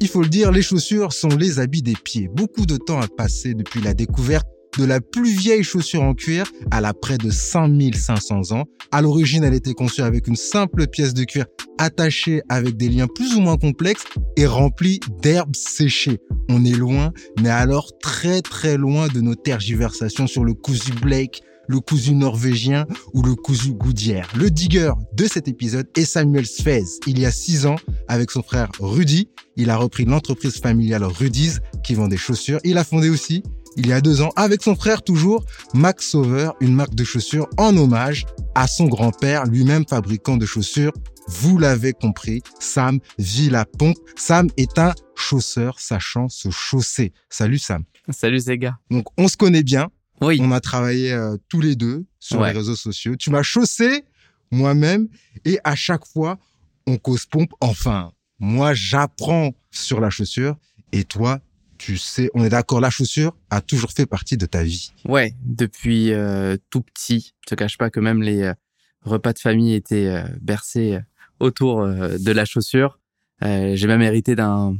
Il faut le dire, les chaussures sont les habits des pieds. Beaucoup de temps a passé depuis la découverte de la plus vieille chaussure en cuir à la près de 5500 ans. À l'origine, elle était conçue avec une simple pièce de cuir attachée avec des liens plus ou moins complexes et remplie d'herbes séchées. On est loin, mais alors très très loin de nos tergiversations sur le cousu Blake, le cousu norvégien ou le cousu Goudière. Le digger de cet épisode est Samuel Svez. Il y a six ans, avec son frère Rudy, il a repris l'entreprise familiale Rudy's qui vend des chaussures. Il a fondé aussi, il y a deux ans, avec son frère toujours, Max Sauveur, une marque de chaussures en hommage à son grand-père, lui-même fabricant de chaussures. Vous l'avez compris, Sam vit la pompe. Sam est un chausseur sachant se chausser. Salut Sam. Salut Zega. Donc on se connaît bien. Oui. On a travaillé euh, tous les deux sur Ouais. les réseaux sociaux. Tu m'as chaussé moi-même et à chaque fois, on cause pompe. Enfin, moi, j'apprends sur la chaussure et toi, tu sais, on est d'accord, la chaussure a toujours fait partie de ta vie. Ouais, depuis euh, tout petit. Je te cache pas que même les euh, repas de famille étaient euh, bercés euh, autour de la chaussure. Euh, j'ai même hérité d'un...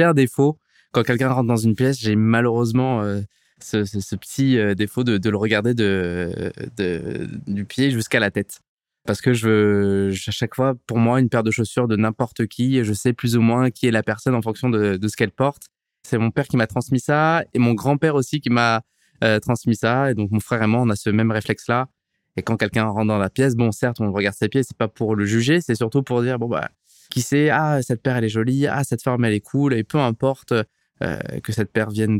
Un défaut. Quand quelqu'un rentre dans une pièce, j'ai malheureusement euh, ce, ce- petit euh, défaut de, le regarder de, de- du pied jusqu'à la tête. Parce que je à chaque fois, pour moi, une paire de chaussures de n'importe qui, je sais plus ou moins qui est la personne en fonction de, de ce qu'elle porte. C'est mon père qui m'a transmis ça et mon grand-père aussi qui m'a euh, transmis ça. Et donc, mon frère et moi, on a ce même réflexe-là. Et quand quelqu'un rentre dans la pièce, bon, certes, on regarde ses pieds, c'est pas pour le juger, c'est surtout pour dire, bon, bah, qui sait, ah, cette paire, elle est jolie, ah, cette forme, elle est cool, et peu importe euh, que cette paire vienne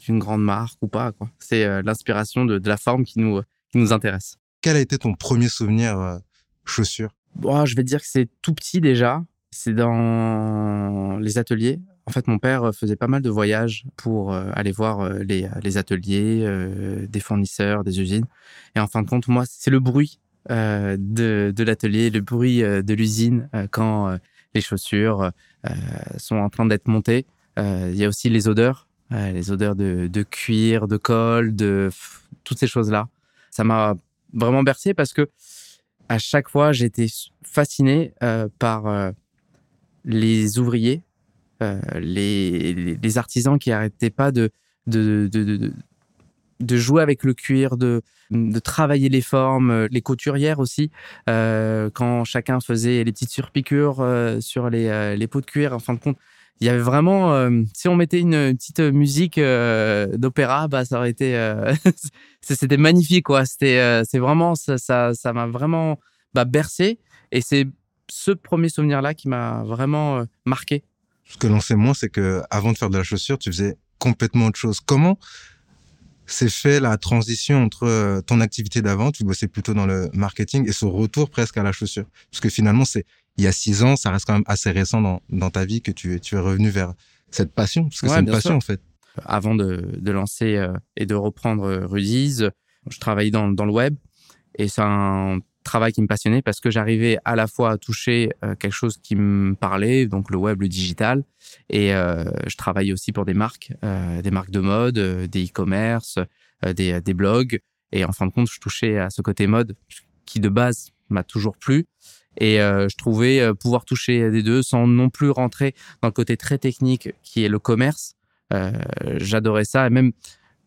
d'une grande marque ou pas. C'est euh, l'inspiration de, de la forme qui nous, qui nous intéresse. Quel a été ton premier souvenir euh, chaussure Bon, je vais te dire que c'est tout petit déjà. C'est dans les ateliers. En fait, mon père faisait pas mal de voyages pour euh, aller voir euh, les, les ateliers euh, des fournisseurs, des usines. Et en fin de compte, moi, c'est le bruit euh, de, de l'atelier, le bruit euh, de l'usine euh, quand euh, les chaussures euh, sont en train d'être montées. Euh, Il y a aussi les odeurs, euh, les odeurs de, cuir, de colle, de toutes ces choses-là. Ça m'a vraiment bercé parce que à chaque fois, j'étais fasciné euh, par les ouvriers, les, artisans qui arrêtaient pas de, jouer avec le cuir, de, travailler les formes, les couturières aussi, quand chacun faisait les petites surpiqûres sur les, les peaux de cuir. En fin de compte, il y avait vraiment, euh, si on mettait une, petite musique euh, d'opéra, bah ça aurait été, euh, c'était magnifique quoi. C'était, c'est vraiment, ça, ça, m'a vraiment bah, bercé. Et c'est ce premier souvenir là qui m'a vraiment marqué. Ce que l'on sait moins, c'est que avant de faire de la chaussure, tu faisais complètement autre chose. Comment s'est fait la transition entre ton activité d'avant, tu bossais plutôt dans le marketing, et ce retour presque à la chaussure? Parce que finalement, c'est il y a six ans, ça reste quand même assez récent dans, dans ta vie que tu, es- tu es revenu vers cette passion, parce que Ouais, c'est une passion sûr. en fait. Avant de, de lancer euh, et de reprendre euh, Rudy's, je travaillais dans, dans le web et c'est un travail qui me passionnait parce que j'arrivais à la fois à toucher euh, quelque chose qui me parlait, donc le web, le digital, et euh, je travaillais aussi pour des marques, euh, des marques de mode, euh, des e-commerce, euh, des, des blogs. Et en fin de compte, je touchais à ce côté mode qui de base m'a toujours plu. Et euh, je trouvais euh, pouvoir toucher des deux sans non plus rentrer dans le côté très technique qui est le commerce. Euh, J'adorais ça et même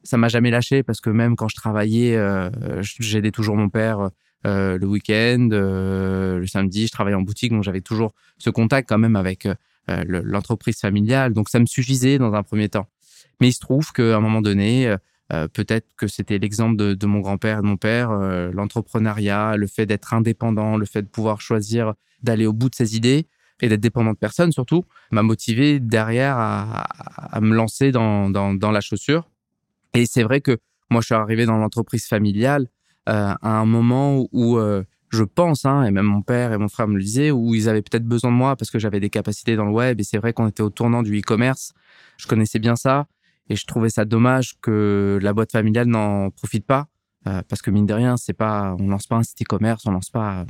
ça m'a jamais lâché parce que même quand je travaillais, euh, j'aidais toujours mon père euh, le week-end, euh, le samedi, je travaillais en boutique, donc j'avais toujours ce contact quand même avec l'entreprise familiale. Donc ça me suffisait dans un premier temps. Mais il se trouve qu'à un moment donné, euh, peut-être que c'était l'exemple de, mon grand-père et de mon père, euh, l'entrepreneuriat, le fait d'être indépendant, le fait de pouvoir choisir d'aller au bout de ses idées et d'être dépendant de personne surtout, m'a motivé derrière à, me lancer dans, la chaussure. Et c'est vrai que moi, je suis arrivé dans l'entreprise familiale euh, à un moment où euh, je pense, hein, et même mon père et mon frère me le disaient, où ils avaient peut-être besoin de moi parce que j'avais des capacités dans le web. Et c'est vrai qu'on était au tournant du e-commerce. Je connaissais bien ça. Et je trouvais ça dommage que la boîte familiale n'en profite pas. Euh, parce que mine de rien, c'est pas, on lance pas un site e-commerce, on lance pas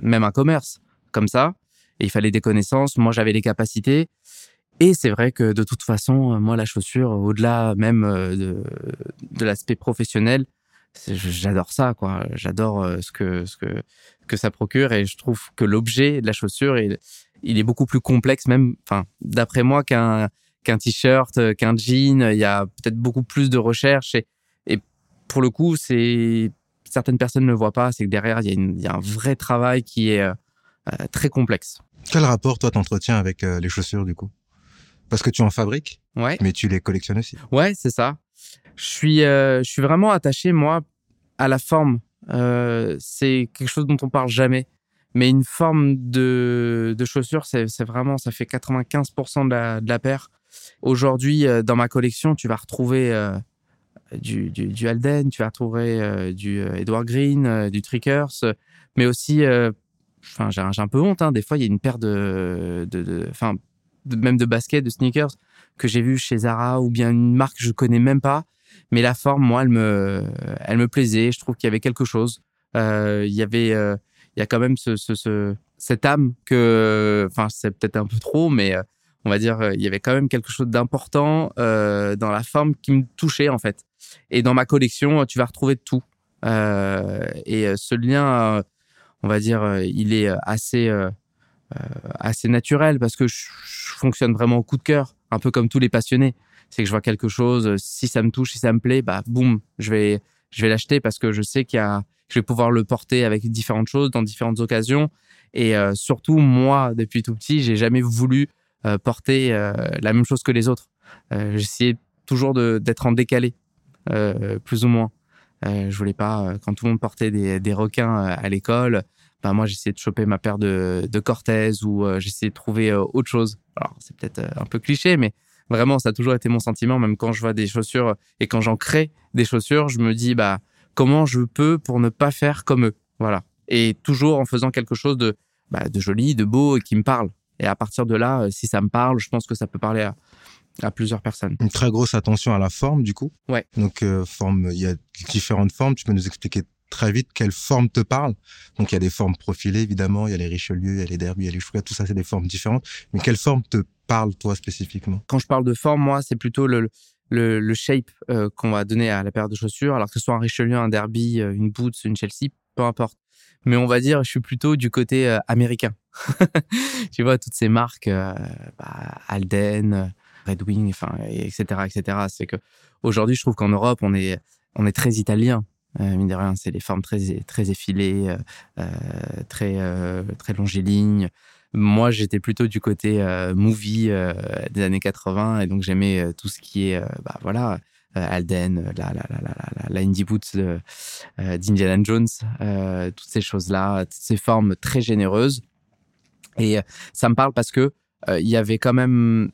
même un commerce comme ça. Et il fallait des connaissances. Moi, j'avais les capacités. Et c'est vrai que de toute façon, moi, la chaussure, au-delà même euh, de, l'aspect professionnel, j'adore ça, quoi. J'adore euh, ce que, ce que, que ça procure et je trouve que l'objet de la chaussure, il, il est beaucoup plus complexe, même, enfin, d'après moi, qu'un, qu'un t-shirt, euh, qu'un jean. Il y a peut-être beaucoup plus de recherche et, et pour le coup, c'est certaines personnes ne le voient pas, c'est que derrière il y, a une, il y, a un vrai travail qui est euh, euh, très complexe. Quel rapport toi t'entretiens avec euh, les chaussures du coup? Parce que tu en fabriques, ouais. mais tu les collectionnes aussi. Ouais, c'est ça. Je suis, euh, je suis vraiment attaché moi à la forme. c'est quelque chose dont on parle jamais mais une forme de, de chaussure, c'est vraiment, ça fait 95% de la, de la paire. Aujourd'hui, euh, dans ma collection, tu vas retrouver euh, du, du, Alden, tu vas retrouver euh, du Edward Green, du Trickers, mais aussi, enfin, j'ai un, peu honte, hein, des fois, il y a une paire de, de, de, même de baskets, de sneakers que j'ai vu chez Zara ou bien une marque que je connais même pas, mais la forme, moi, elle me, elle me plaisait. Je trouve qu'il y avait quelque chose. Il y avait, il y a quand même ce, ce, cette âme que, enfin, c'est peut-être un peu trop, mais on va dire, il y avait quand même quelque chose d'important euh, dans la forme qui me touchait en fait. Et dans ma collection, tu vas retrouver tout. Euh, et ce lien, on va dire, il est assez euh, assez naturel parce que je, fonctionne vraiment au coup de cœur, un peu comme tous les passionnés. C'est que je vois quelque chose, si ça me touche, si ça me plaît, bah boum, je vais je vais l'acheter parce que je sais qu'il y a, je vais pouvoir le porter avec différentes choses dans différentes occasions. Et surtout, moi, depuis tout petit, j'ai jamais voulu euh, porter euh, la même chose que les autres. Euh, j'essayais toujours d'être en décalé, plus ou moins. je voulais pas, quand tout le monde portait des, requins à l'école, ben moi j'essayais de choper ma paire de, de Cortez ou j'essayais de trouver autre chose. Alors c'est peut-être un peu cliché, mais vraiment ça a toujours été mon sentiment. Même quand je vois des chaussures et quand j'en crée des chaussures, je me dis bah comment je peux pour ne pas faire comme eux? Voilà. Et toujours en faisant quelque chose de, bah, de joli, de beau et qui me parle. Et à partir de là, euh, si ça me parle, je pense que ça peut parler à, à plusieurs personnes. Une très grosse attention à la forme, du coup. Ouais. Donc, euh, forme, il y a différentes formes. Tu peux nous expliquer très vite quelle forme te parle. Donc, il y a des formes profilées, évidemment. Il y a les Richelieu, il y a les Derby, il y a les Chouka. Tout ça, c'est des formes différentes. Mais quelle forme te parle, toi, spécifiquement? Quand je parle de forme, moi, c'est plutôt le, le, le shape euh, qu'on va donner à la paire de chaussures. Alors que ce soit un Richelieu, un Derby, une Boots, une Chelsea, peu importe. Mais on va dire, je suis plutôt du côté euh, américain. tu vois, toutes ces marques, euh, bah, Alden, Red Wing, etc., etc. C'est que aujourd'hui, je trouve qu'en Europe, on est, on est très italien. Euh, mine de rien, c'est des formes très, très effilées, euh, très, euh, très longilignes. Moi, j'étais plutôt du côté euh, movie des années 80, et donc j'aimais tout ce qui est, bah voilà, Alden, la, la, la, la, la Indie Boots d'Indiana Jones, toutes ces choses-là, toutes ces formes très généreuses. Et ça me parle parce que euh, il y avait quand même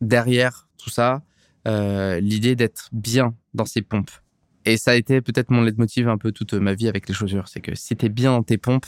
derrière tout ça euh, l'idée d'être bien dans ses pompes. Et ça a été peut-être mon leitmotiv un peu toute ma vie avec les chaussures. C'est que si tu es bien dans tes pompes,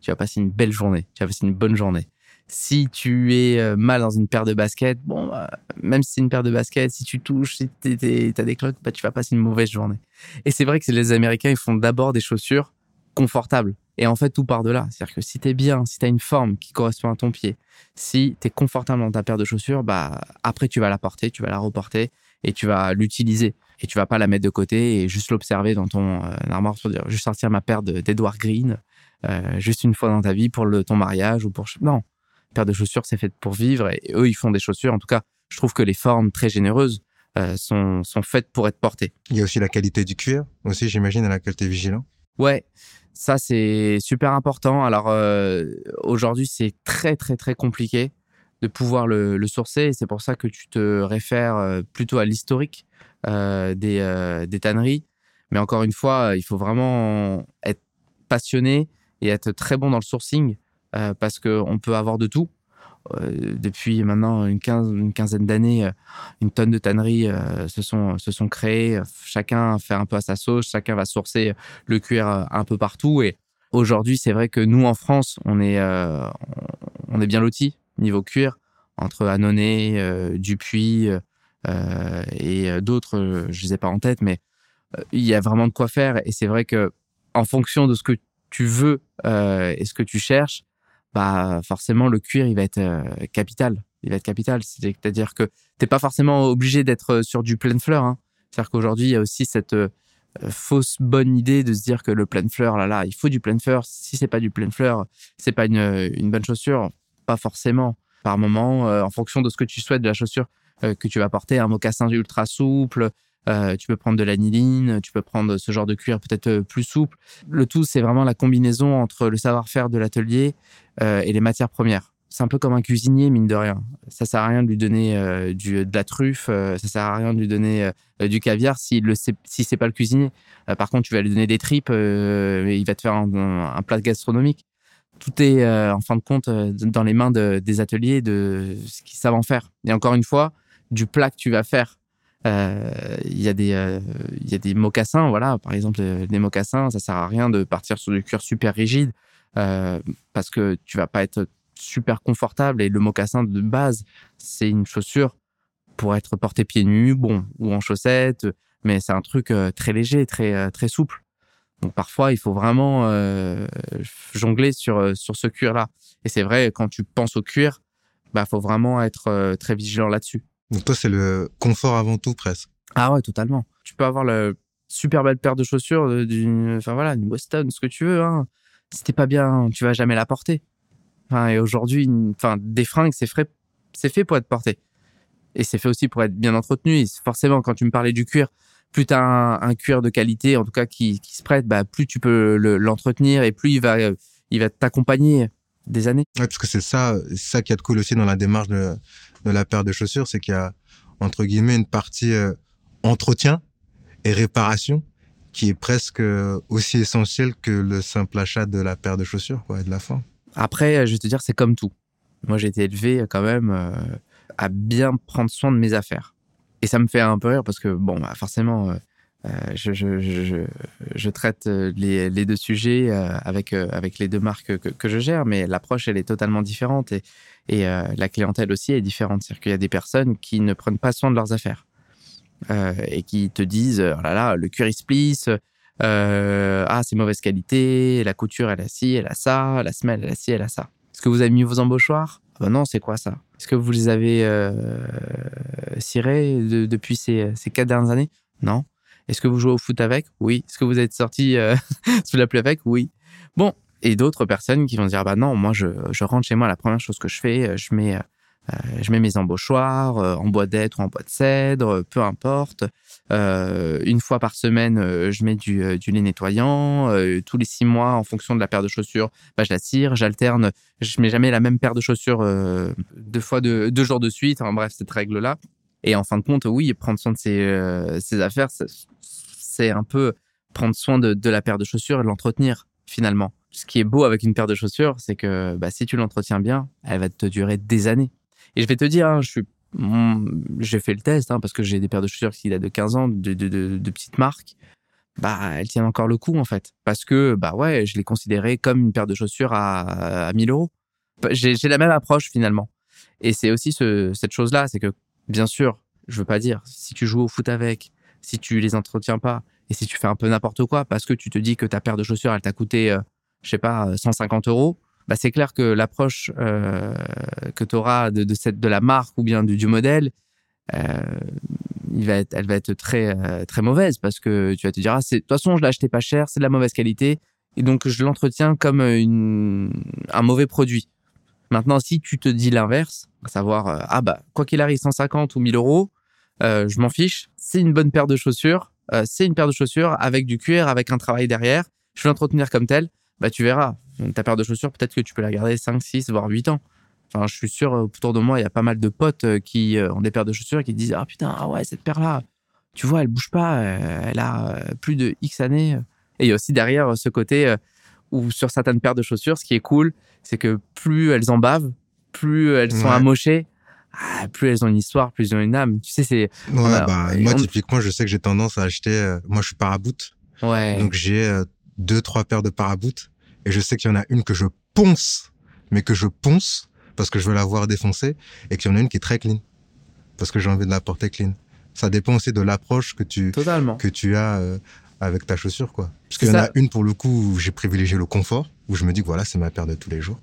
tu vas passer une belle journée, tu vas passer une bonne journée. Si tu es mal dans une paire de baskets, bon, bah, même si c'est une paire de baskets, si tu touches, si tu as des cloques, bah, tu vas passer une mauvaise journée. Et c'est vrai que les Américains, ils font d'abord des chaussures confortables. Et en fait, tout part de là. C'est-à-dire que si tu es bien, si tu as une forme qui correspond à ton pied, si tu es confortable dans ta paire de chaussures, bah après tu vas la porter, tu vas la reporter et tu vas l'utiliser. et tu vas pas la mettre de côté et juste l'observer dans ton euh, armoire pour dire juste sortir ma paire d'Edward Green euh, juste une fois dans ta vie pour le, ton mariage ou pour non paire de chaussures c'est fait pour vivre et eux ils font des chaussures en tout cas je trouve que les formes très généreuses euh, sont, sont faites pour être portées. Il y a aussi la qualité du cuir, aussi j'imagine à laquelle tu es vigilant. Ouais, ça c'est super important. Alors euh, aujourd'hui c'est très très très compliqué de pouvoir le, le sourcer et c'est pour ça que tu te réfères euh, plutôt à l'historique des, des tanneries. Mais encore une fois, il faut vraiment être passionné et être très bon dans le sourcing euh, parce qu'on peut avoir de tout. Euh, depuis maintenant une, quinze, une quinzaine d'années, euh, une tonne de tanneries se, sont, se sont créées. Chacun fait un peu à sa sauce, chacun va sourcer le cuir un peu partout. Et aujourd'hui, c'est vrai que nous, en France, on est, on est bien lotis niveau cuir, entre Annonay, Dupuis et d'autres, je ne les ai pas en tête, mais il y a vraiment de quoi faire. Et c'est vrai que en fonction de ce que tu veux et ce que tu cherches, bah forcément le cuir il va être euh, capital. Il va être capital. C'est-à-dire que t'es pas forcément obligé d'être sur du pleine fleur. Hein. C'est-à-dire qu'aujourd'hui il y a aussi cette euh, fausse bonne idée de se dire que le pleine fleur là là il faut du pleine fleur. Si c'est pas du pleine fleur, c'est pas une, une bonne chaussure. Pas forcément. Par moment, euh, en fonction de ce que tu souhaites de la chaussure euh, que tu vas porter, un mocassin ultra souple. Euh, tu peux prendre de l'aniline, tu peux prendre ce genre de cuir peut-être euh, plus souple. Le tout, c'est vraiment la combinaison entre le savoir-faire de l'atelier euh, et les matières premières. C'est un peu comme un cuisinier, mine de rien. Ça sert à rien de lui donner euh, du, de la truffe, euh, ça sert à rien de lui donner euh, du caviar s'il le sait, si c'est pas le cuisinier. Euh, par contre, tu vas lui donner des tripes, euh, et il va te faire un, un, plat gastronomique. Tout est, euh, en fin de compte, euh, dans les mains de, des ateliers, de ce qu'ils savent en faire. Et encore une fois, du plat que tu vas faire euh, il y a des euh, il y a des mocassins voilà. Par exemple euh, des mocassins ça sert à rien de partir sur du cuir super rigide euh, parce que tu vas pas être super confortable. Et le mocassin de base c'est une chaussure pour être porté pieds nus bon ou en chaussettes mais c'est un truc euh, très léger très euh, très souple. Donc parfois il faut vraiment euh, jongler sur euh, sur ce cuir là et c'est vrai quand tu penses au cuir bah faut vraiment être euh, très vigilant là-dessus Donc toi, c'est le confort avant tout presque. Ah ouais, totalement. Tu peux avoir le super belle paire de chaussures euh, d'une, enfin voilà, une Weston, ce que tu veux. Hein. Si t'es pas bien, tu vas jamais la porter. Enfin, et aujourd'hui, une- enfin, des fringues, c'est fait, c'est fait pour être porté. Et c'est fait aussi pour être bien entretenu. Et forcément, quand tu me parlais du cuir, plus t'as un, un cuir de qualité, en tout cas qui, qui se prête, bah plus tu peux le- l'entretenir et plus il va, il va t'accompagner des années. Ouais, parce que c'est ça, c'est ça qui a de cool aussi dans la démarche de, de la paire de chaussures, c'est qu'il y a, entre guillemets, une partie euh, entretien et réparation qui est presque euh, aussi essentielle que le simple achat de la paire de chaussures, quoi, et de la forme. Après, euh, je vais te dire, c'est comme tout. Moi, j'ai été élevé euh, quand même euh, à bien prendre soin de mes affaires. Et ça me fait un peu rire parce que, bon, bah, forcément, euh, je, je, je, je, je traite euh, les, deux sujets euh, avec, euh, avec les deux marques que, je gère, mais l'approche, elle est totalement différente et, euh, la clientèle aussi est différente. C'est-à-dire qu'il y a des personnes qui ne prennent pas soin de leurs affaires euh, et qui te disent, oh là là, le se plisse, euh, ah, c'est mauvaise qualité, la couture, elle a ci, elle a ça, la semelle, elle a ci, elle a ça. Est-ce que vous avez mis vos embauchoirs? Ah ben Non, c'est quoi ça? Est-ce que vous les avez euh, cirés de- depuis ces, ces quatre dernières années? Non. Est-ce que vous jouez au foot avec? Oui. Est-ce que vous êtes sorti euh, sous la pluie avec? Oui. Bon. Et d'autres personnes qui vont dire, bah non, moi, je, rentre chez moi, la première chose que je fais, euh, je mets, euh, je mets mes embauchoirs en bois d'être ou en bois de cèdre, peu importe. Une fois par semaine, je mets du, du lait nettoyant. Tous les six mois, en fonction de la paire de chaussures, bah, je la tire, j'alterne. Je mets jamais la même paire de chaussures deux fois de, deux jours de suite. En bref, cette règle-là. Et en fin de compte, oui, prendre soin de ses, euh, affaires, c'est- un peu prendre soin de, la paire de chaussures et l'entretenir finalement. Ce qui est beau avec une paire de chaussures, c'est que bah, si tu l'entretiens bien, elle va te durer des années. Et je vais te dire, hein, je suis j'ai fait le test hein, parce que j'ai des paires de chaussures qui datent de 15 ans de, petites marques bah elles tiennent encore le coup en fait parce que bah ouais je les considérais comme une paire de chaussures à, à 1000 euros j'ai la même approche finalement et c'est aussi ce, cette chose là c'est que bien sûr je veux pas dire si tu joues au foot avec si tu les entretiens pas et si tu fais un peu n'importe quoi parce que tu te dis que ta paire de chaussures elle t'a coûté euh, je sais pas 150 euros bah, c'est clair que l'approche euh, que tu auras de, cette, de la marque ou bien du, modèle, euh, il va être, elle va être très, euh, très mauvaise parce que tu vas te dire, ah, de toute façon, je l'ai acheté pas cher, c'est de la mauvaise qualité. Et donc, je l'entretiens comme une, un mauvais produit. Maintenant, si tu te dis l'inverse, à savoir, euh, ah bah, quoi qu'il arrive, 150 ou 1000 euros, euh, je m'en fiche, c'est une bonne paire de chaussures, euh, c'est une paire de chaussures avec du cuir, avec un travail derrière, je vais l'entretenir comme tel, bah tu verras, ta paire de chaussures, peut-être que tu peux la garder 5, 6, voire 8 ans. Enfin, je suis sûr, autour de moi, il y a pas mal de potes qui ont des paires de chaussures et qui disent, ah putain, ah ouais, cette paire-là, tu vois, elle bouge pas, elle a plus de X années. Et il y a aussi derrière ce côté où sur certaines paires de chaussures, ce qui est cool, c'est que plus elles en bavent, plus elles sont amochées, ah, plus elles ont une histoire, plus elles ont une âme. Tu sais, c'est. Ouais, bah, moi, typiquement, je sais que j'ai tendance à acheter. Euh, moi, je suis paraboot. Ouais. Donc, j'ai euh, deux, trois paires de paraboot. Et je sais qu'il y en a une que je ponce, mais que je ponce parce que je veux la voir défoncer. Et qu'il y en a une qui est très clean. Parce que j'ai envie de la porter clean. Ça dépend aussi de l'approche que tu, Totalement. que tu as euh, avec ta chaussure, quoi. Parce qu'il y en a une, pour le coup, où j'ai privilégié le confort, où je me dis que voilà, c'est ma paire de tous les jours.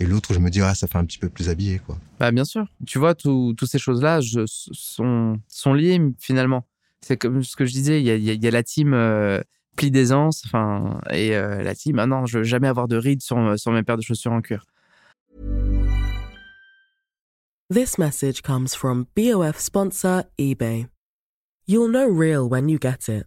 Et l'autre, je me dis, ah, ça fait un petit peu plus habillé, quoi. Bah, bien sûr. Tu vois, toutes ces choses-là sont, sont liées, finalement. C'est comme ce que je disais, il y a, y a, la team euh, pli d'aisance, enfin, et euh, la team, ah non, je veux jamais avoir de rides sur, sur mes paires de chaussures en cuir. This message comes from BOF sponsor eBay. You'll know real when you get it.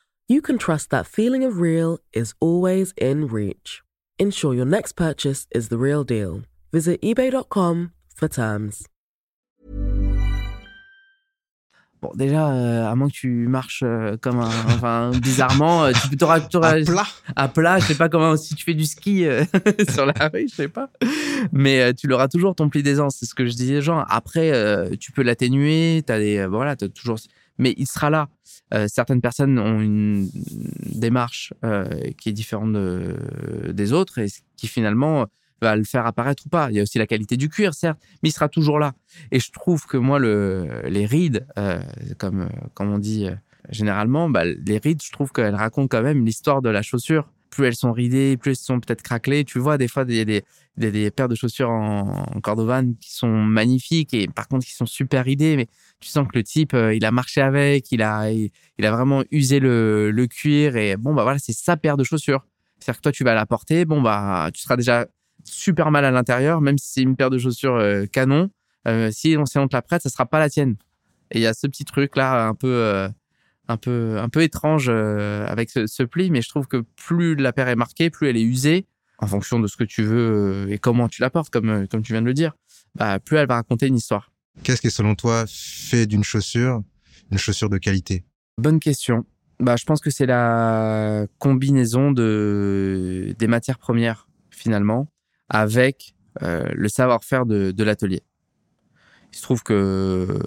you can trust that feeling of real is always in reach. Ensure your next purchase is the real deal. Visit eBay.com for terms. Bon, déjà, euh, à moins que tu marches euh, comme un, enfin, bizarrement, euh, tu t'auras, à plat. À plat, je sais pas comment, si tu fais du ski sur la rue, je sais pas. Mais tu l'auras toujours ton pli d'aisance, c'est ce que je disais, genre. Après, tu peux l'atténuer, t'as des, voilà, t'as toujours, mais il sera là. certaines personnes ont une démarche qui est différente des autres et qui finalement va le faire apparaître ou pas. Il y a aussi la qualité du cuir, certes, mais il sera toujours là. Et je trouve que moi, le, les rides, euh, comme, on dit euh, généralement, bah, les rides, je trouve qu'elles racontent quand même l'histoire de la chaussure. Plus elles sont ridées, plus elles sont peut-être craquelées. Tu vois, des fois, il y a des, paires de chaussures en, en, cordovan qui sont magnifiques et par contre qui sont super ridées, mais tu sens que le type, euh, il a marché avec, il a, vraiment usé le, cuir et bon, bah voilà, c'est sa paire de chaussures. C'est-à-dire que toi, tu vas la porter, bon, bah, tu seras déjà super mal à l'intérieur, même si c'est une paire de chaussures euh, canon. Euh, si on, on te la prête, ça sera pas la tienne. Et il y a ce petit truc là, un peu, un peu, un peu étrange avec ce, pli, mais je trouve que plus la paire est marquée, plus elle est usée, en fonction de ce que tu veux et comment tu la portes, comme, comme tu viens de le dire, bah, plus elle va raconter une histoire. Qu'est-ce qui, selon toi, fait d'une chaussure une chaussure de qualité? Bonne question. Bah, je pense que c'est la combinaison de des matières premières finalement avec euh, le savoir-faire de, de l'atelier. Il se trouve que euh,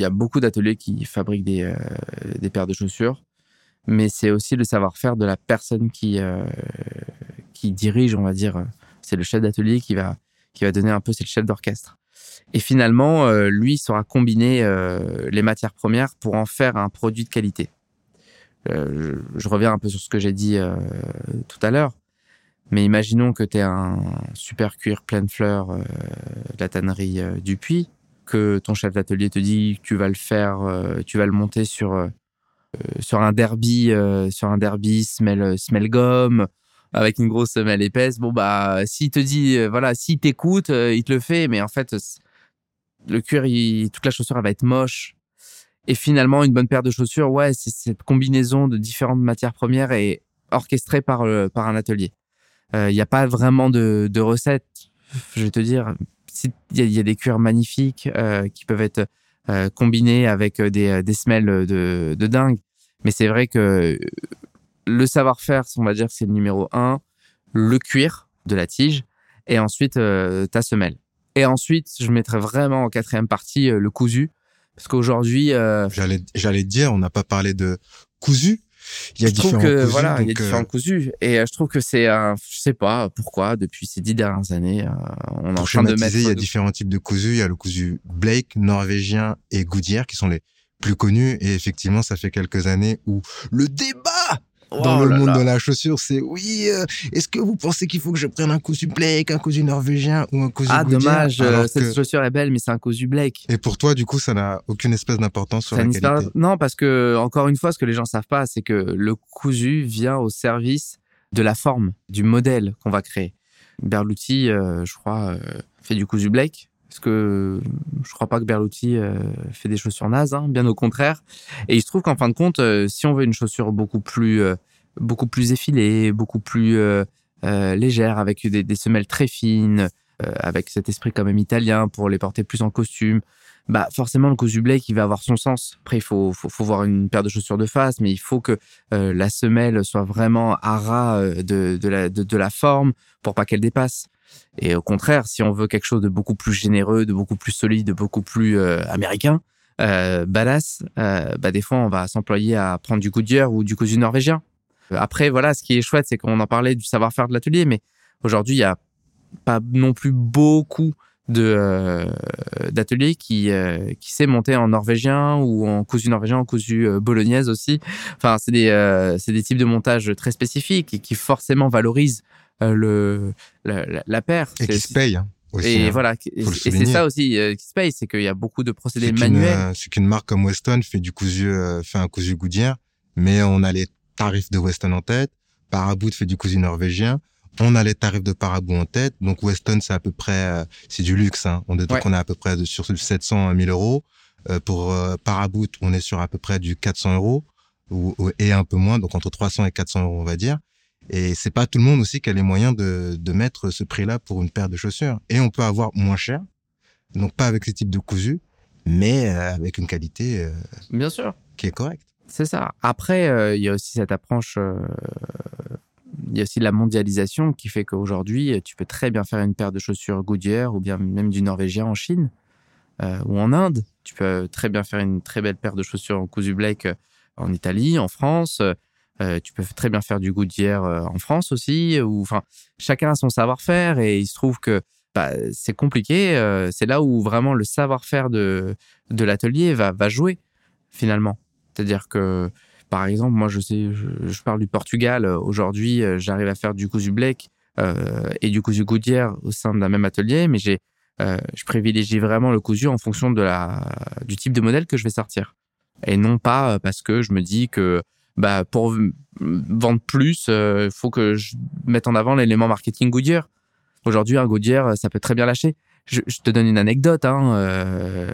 y a beaucoup d'ateliers qui fabriquent des, euh, des paires de chaussures, mais c'est aussi le savoir-faire de la personne qui qui dirige, on va dire. C'est le chef d'atelier qui va donner un peu, c'est le chef d'orchestre. Et finalement, lui il saura combiner les matières premières pour en faire un produit de qualité. Je, reviens un peu sur ce que j'ai dit tout à l'heure. Mais imaginons que tu es un super cuir plein de fleurs euh, de la tannerie euh, du Puy, que ton chef d'atelier te dit que tu vas le faire, euh, tu vas le monter sur euh, sur un derby, sur un derby smell smell gomme avec une grosse semelle épaisse. Bon bah s'il te dit voilà, s'il t'écoute, il te le fait, mais en fait le cuir, toute la chaussure elle va être moche. Et finalement, une bonne paire de chaussures, ouais, c'est cette combinaison de différentes matières premières et orchestrée par par un atelier. Il euh, n'y a pas vraiment de, de recette. Je vais te dire, il y, a des cuirs magnifiques euh, qui peuvent être euh, combinés avec des, des semelles de, dingue. Mais c'est vrai que le savoir-faire, on va dire, c'est le numéro un. Le cuir de la tige et ensuite ta semelle. Et ensuite, je mettrais vraiment en quatrième partie le cousu Parce qu'aujourd'hui, euh, J'allais, j'allais te dire, on n'a pas parlé de cousu. Il y a je trouve différents que cousus. voilà, il y a donc, euh, différents cousus. Et euh, je trouve que c'est, un- je sais pas pourquoi, depuis ces dix dernières années, euh, on est en train de mettre. il y a de- différents types de cousu. Il y a le cousu Blake, norvégien et Goodyear qui sont les plus connus. Et effectivement, ça fait quelques années où le débat dans Oh le là monde là. de la chaussure, c'est oui, euh, est-ce que vous pensez qu'il faut que je prenne un cousu Blake, un cousu norvégien ou un cousu Ah dommage, euh, cette que- chaussure est belle, mais c'est un cousu Blake. Et pour toi, du coup, ça n'a aucune espèce d'importance sur Ça la qualité. Non, parce que encore une fois, ce que les gens savent pas, c'est que le cousu vient au service de la forme, du modèle qu'on va créer. Berluti, euh, je crois, fait du cousu Blake. Parce que je crois pas que Berluti euh, fait des chaussures nazes, hein, bien au contraire. Et il se trouve qu'en fin de compte, euh, si on veut une chaussure beaucoup plus, euh, beaucoup plus effilée, beaucoup plus légère, avec des, des semelles très fines, avec cet esprit quand même italien pour les porter plus en costume, bah forcément le cousu Blake il va avoir son sens. Après il faut, faut, faut voir une paire de chaussures de face, mais il faut que euh, la semelle soit vraiment à ras de, de, la, de la forme pour pas qu'elle dépasse. Et au contraire, si on veut quelque chose de beaucoup plus généreux, de beaucoup plus solide, de beaucoup plus euh, américain, euh, badass, euh, bah des fois on va s'employer à prendre du Goodyear ou du cousu norvégien. Euh, Après voilà, ce qui est chouette, c'est qu'on en parlait du savoir-faire de l'atelier, mais aujourd'hui il y a pas non plus beaucoup de d'ateliers qui qui sait monter en norvégien ou en cousu norvégien, en cousu bolognaise aussi. Enfin, c'est des c'est des types de montage très spécifiques et qui forcément valorisent le la, la, la paire. Et qui se paye hein, aussi. et hein. voilà, et c'est ça aussi euh, qui se paye, c'est qu'il y a beaucoup de procédés manuels. euh, c'est qu'une marque comme Weston fait du cousu, euh, fait un cousu Goodyear, mais on a les tarifs de Weston en tête. Paraboot fait du cousu norvégien. On a les tarifs de Paraboot en tête. Donc Weston, c'est à peu près, euh, c'est du luxe. Hein. On, donc Ouais. on est à peu près sur 700 à 1000 euros. Euh, pour euh, Paraboot, on est sur à peu près du 400 euros ou, ou- et un peu moins, donc entre 300 et 400 euros, on va dire. Et c'est pas tout le monde aussi qui a les moyens de, de mettre ce prix-là pour une paire de chaussures. Et on peut avoir moins cher, donc pas avec ce type de cousu, mais euh, avec une qualité euh, Bien sûr. qui est correcte. C'est ça. Après, euh, il y a aussi cette approche, euh, il y a aussi la mondialisation qui fait qu'aujourd'hui, tu peux très bien faire une paire de chaussures Goodyear ou bien même du norvégien en Chine ou en Inde. Tu peux très bien faire une très belle paire de chaussures en cousu Blake en Italie, en France. Euh, tu peux très bien faire du Goodyear euh, en France aussi. Ou enfin, chacun a son savoir-faire et il se trouve que bah, c'est compliqué. euh, c'est là où vraiment le savoir-faire de l'atelier va jouer finalement. C'est-à-dire que, par exemple, moi, je parle du Portugal. euh, Aujourd'hui, euh, j'arrive à faire du cousu Blake euh, et du cousu Goodyear au sein d'un même atelier, mais euh, je privilégie vraiment le cousu en fonction du type de modèle que je vais sortir. Et non pas euh, parce que je me dis que bah, pour vendre plus, il faut que je mette en avant l'élément marketing Goodyear. Aujourd'hui, un Goodyear, ça peut très bien lâcher. Je, te donne une anecdote. Hein, euh,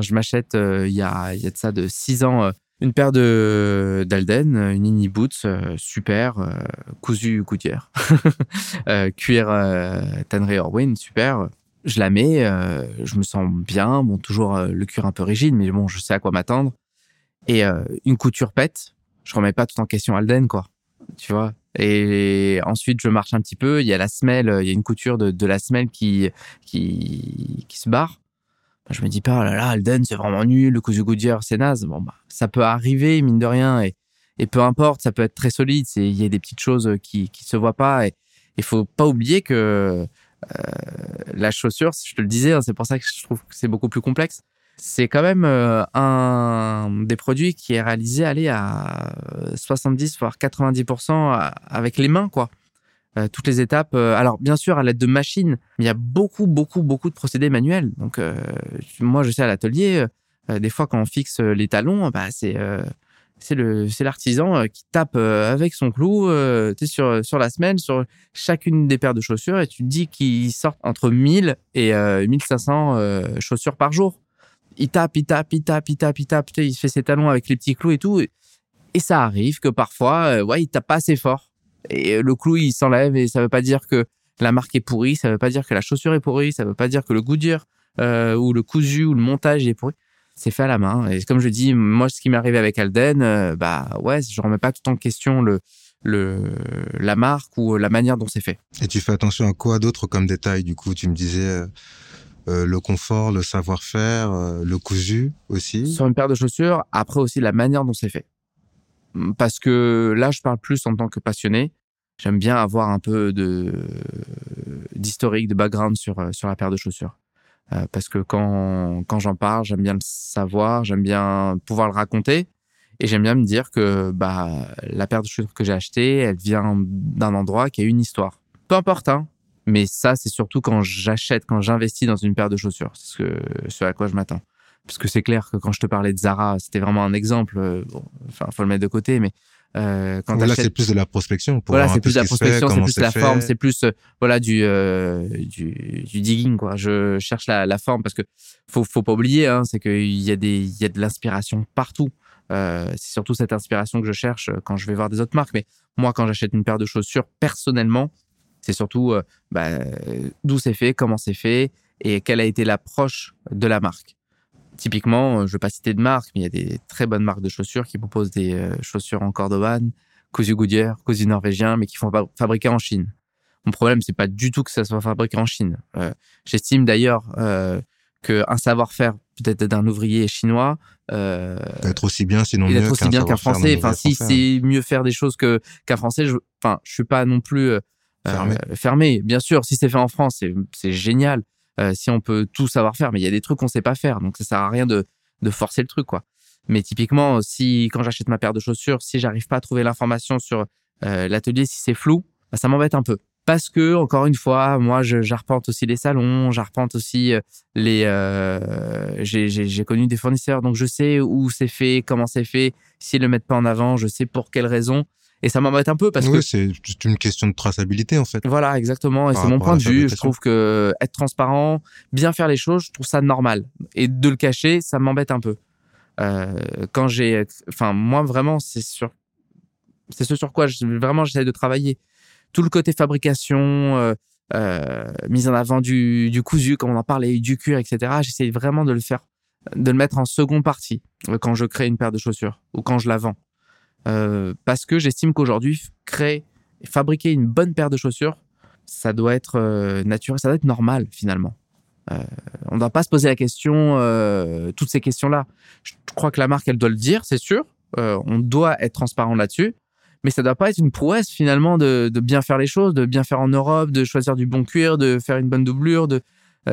je m'achète euh, il y a y a de ça de six ans euh, une paire de d'Alden, euh, une Inni Boots euh, super, euh, cousu Goodyear, euh, cuir euh, tannerie Orwin super. Je la mets, euh, je me sens bien. Bon, toujours euh, le cuir un peu rigide, mais bon, je sais à quoi m'attendre. Et euh, une couture pète, je remets pas tout en question Alden, quoi. Tu vois? Et ensuite, je marche un petit peu. Il y a la semelle, il y a une couture de, la semelle qui, qui, se barre. Je me dis pas, oh là là, Alden, c'est vraiment nul. Le cousu Goodyear, c'est naze. Bon, bah, ça peut arriver, mine de rien. Et, et peu importe, ça peut être très solide. Il y a des petites choses qui, qui se voient pas. Et il faut pas oublier que euh, la chaussure, je te le disais, hein, c'est pour ça que je trouve que c'est beaucoup plus complexe. C'est quand même euh, un des produits qui est réalisé aller à 70 voire 90% à- avec les mains quoi. Euh, toutes les étapes. euh, alors bien sûr à l'aide de machines, mais il y a beaucoup beaucoup beaucoup de procédés manuels. Donc euh, moi je sais à l'atelier, euh, des fois quand on fixe les talons, bah c'est euh, c'est le c'est l'artisan euh, qui tape euh, avec son clou euh, sur sur la semaine sur chacune des paires de chaussures et tu te dis qu'il sort entre 1000 et euh, 1500 euh, chaussures par jour. Il tape, il tape, il tape, il tape, il tape, il se fait ses talons avec les petits clous et tout. Et, ça arrive que parfois, euh, ouais, il tape pas assez fort. Et euh, le clou, il s'enlève et ça veut pas dire que la marque est pourrie, ça veut pas dire que la chaussure est pourrie, ça veut pas dire que le Goodyear euh, ou le cousu ou le montage est pourri. C'est fait à la main. Et comme je dis, moi, ce qui m'est arrivé avec Alden, euh, bah ouais, je remets pas tout en question le, le, la marque ou la manière dont c'est fait. Et tu fais attention à quoi d'autre comme détail? Du coup, tu me disais, euh, euh, le confort, le savoir-faire, euh, le cousu aussi. Sur une paire de chaussures, après aussi la manière dont c'est fait. Parce que là, je parle plus en tant que passionné. J'aime bien avoir un peu de d'historique, de background sur euh, sur la paire de chaussures. parce que quand quand j'en parle, j'aime bien le savoir, j'aime bien pouvoir le raconter. Et j'aime bien me dire que bah la paire de chaussures que j'ai achetée, elle vient d'un endroit qui a une histoire. Peu importe, hein. Mais ça, c'est surtout quand j'achète, quand j'investis dans une paire de chaussures. C'est ce, que, ce à quoi je m'attends. Parce que c'est clair que quand je te parlais de Zara, c'était vraiment un exemple. Euh, bon, enfin, faut le mettre de côté, mais euh, quand là, c'est plus de la prospection. Pour voilà, c'est plus de la prospection, c'est plus la forme, c'est plus euh, voilà du, euh, du, du digging quoi. Je cherche la, la forme parce que faut faut pas oublier, hein, c'est qu'il y a des il y a de l'inspiration partout. C'est surtout cette inspiration que je cherche quand je vais voir des autres marques. Mais moi, quand j'achète une paire de chaussures, personnellement, c'est surtout euh, bah, d'où c'est fait, comment c'est fait et quelle a été l'approche de la marque. Typiquement, je ne vais pas citer de marque, mais il y a des très bonnes marques de chaussures qui proposent des euh, chaussures en cordovan, cousu Goodyear, cousu norvégien, mais qui font fabriquer en Chine. Mon problème, c'est pas du tout que ça soit fabriqué en Chine. J'estime d'ailleurs qu'un savoir-faire peut-être d'un ouvrier chinois euh, être aussi bien sinon mieux aussi bien qu'un français enfin si c'est mieux faire des choses que qu'un français je enfin je suis pas non plus euh, fermé. Euh, fermé bien sûr si c'est fait en France c'est génial euh, si on peut tout savoir faire mais il y a des trucs qu'on sait pas faire donc ça sert à rien de de forcer le truc quoi mais typiquement si quand j'achète ma paire de chaussures si j'arrive pas à trouver l'information sur euh, l'atelier si c'est flou bah, ça m'embête un peu parce que encore une fois, moi, j'arpente aussi les salons, j'arpente aussi euh, les. Euh, j'ai connu des fournisseurs, donc je sais où c'est fait, comment c'est fait. S'ils le mettent pas en avant, je sais pour quelles raisons. Et ça m'embête un peu parce oui, que c'est une question de traçabilité en fait. Voilà, exactement. Et c'est mon point de vue. Je trouve que être transparent, bien faire les choses, je trouve ça normal. Et de le cacher, ça m'embête un peu. Euh, quand j'ai, enfin moi vraiment, c'est sur, c'est ce sur quoi je, vraiment j'essaie de travailler tout le côté fabrication, euh, euh, mise en avant du, du cousu, comme on en parlait, du cuir, etc. J'essaie vraiment de le faire, de le mettre en second partie euh, quand je crée une paire de chaussures ou quand je la vends. Euh, parce que j'estime qu'aujourd'hui, créer, fabriquer une bonne paire de chaussures, ça doit être euh, naturel, ça doit être normal finalement. Euh, on ne doit pas se poser la question, toutes ces questions-là. Je crois que la marque, elle doit le dire, c'est sûr. on doit être transparent là-dessus mais ça doit pas être une prouesse finalement de, bien faire les choses, de bien faire en Europe, de choisir du bon cuir, de faire une bonne doublure, de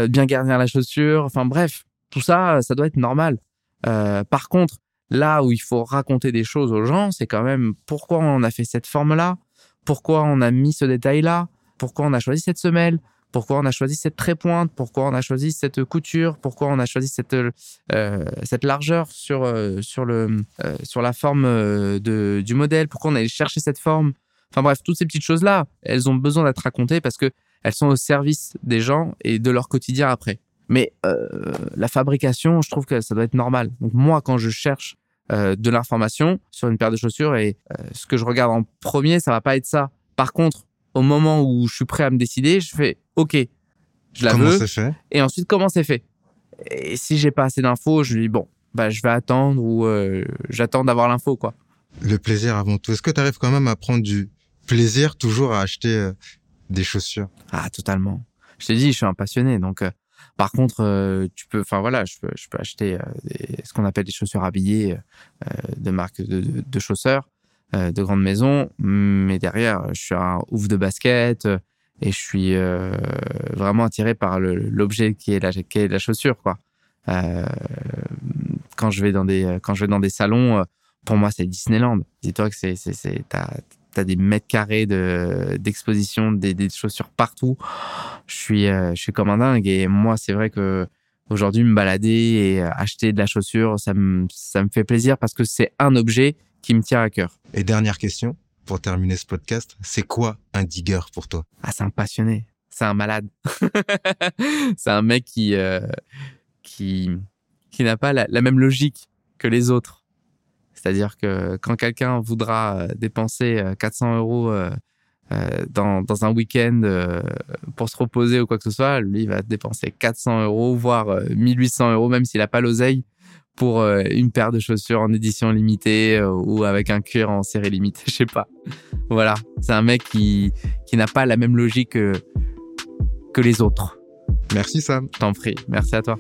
bien garnir la chaussure. Enfin bref, tout ça, ça doit être normal. Par contre, là où il faut raconter des choses aux gens, c'est quand même pourquoi on a fait cette forme-là, pourquoi on a mis ce détail-là, pourquoi on a choisi cette semelle, pourquoi on a choisi cette trépointe, pourquoi on a choisi cette couture, pourquoi on a choisi cette euh, cette largeur sur euh, sur le euh, sur la forme euh, de du modèle, pourquoi on a allé chercher cette forme. Enfin bref, toutes ces petites choses là, elles ont besoin d'être racontées parce que elles sont au service des gens et de leur quotidien après. Mais euh, la fabrication, je trouve que ça doit être normal. Donc moi, quand je cherche euh, de l'information sur une paire de chaussures et ce que je regarde en premier, ça va pas être ça. Par contre, au moment où je suis prêt à me décider, je fais OK, je la comment veux. c'est fait? Et ensuite, comment c'est fait? Et si j'ai pas assez d'infos, je lui dis bon, bah je vais attendre ou euh, j'attends d'avoir l'info quoi. Le plaisir avant tout. Est-ce que tu arrives quand même à prendre du plaisir toujours à acheter euh, des chaussures? Ah totalement. Je te dis, je suis un passionné donc. Par contre, euh, tu peux, enfin voilà, je peux, acheter euh, ce qu'on appelle des chaussures habillées euh, de marque de, de, de chausseurs de grande maison, mais derrière, je suis un ouf de basket et je suis vraiment attiré par l'objet qui est la, qui est la chaussure, quoi. Quand je vais dans des, quand je vais dans des salons, pour moi, c'est Disneyland. Dis-toi que c'est, c'est, c'est, t'as, t'as des mètres carrés de, d'exposition, des, des chaussures partout. Je suis, euh, je suis comme un dingue et moi, c'est vrai que aujourd'hui, me balader et euh, acheter de la chaussure, ça me, ça me fait plaisir parce que c'est un objet qui me tient à cœur. Et dernière question pour terminer ce podcast, c'est quoi un digger pour toi? Ah, c'est un passionné. C'est un malade. c'est un mec qui, euh, qui, qui n'a pas la, la même logique que les autres. C'est-à-dire que quand quelqu'un voudra euh, dépenser euh, 400 euros euh, euh, dans, dans un week-end euh, pour se reposer ou quoi que ce soit, lui, il va dépenser 400 euros, voire euh, 1800 euros, même s'il n'a pas l'oseille, pour euh, une paire de chaussures en édition limitée euh, ou avec un cuir en série limitée. Je sais pas. Voilà. C'est un mec qui, qui n'a pas la même logique que, que les autres. Merci Sam. T'en prie, merci à toi.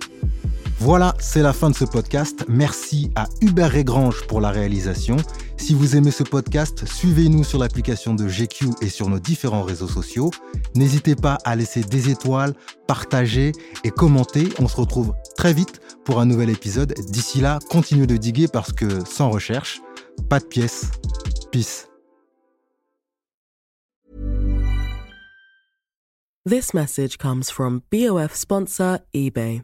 Voilà, c'est la fin de ce podcast. Merci à Hubert Régrange pour la réalisation. Si vous aimez ce podcast, suivez-nous sur l'application de GQ et sur nos différents réseaux sociaux. N'hésitez pas à laisser des étoiles, partager et commenter. On se retrouve très vite pour un nouvel épisode. D'ici là, continuez de diguer parce que sans recherche, pas de pièces. Peace. This message comes from BOF sponsor eBay.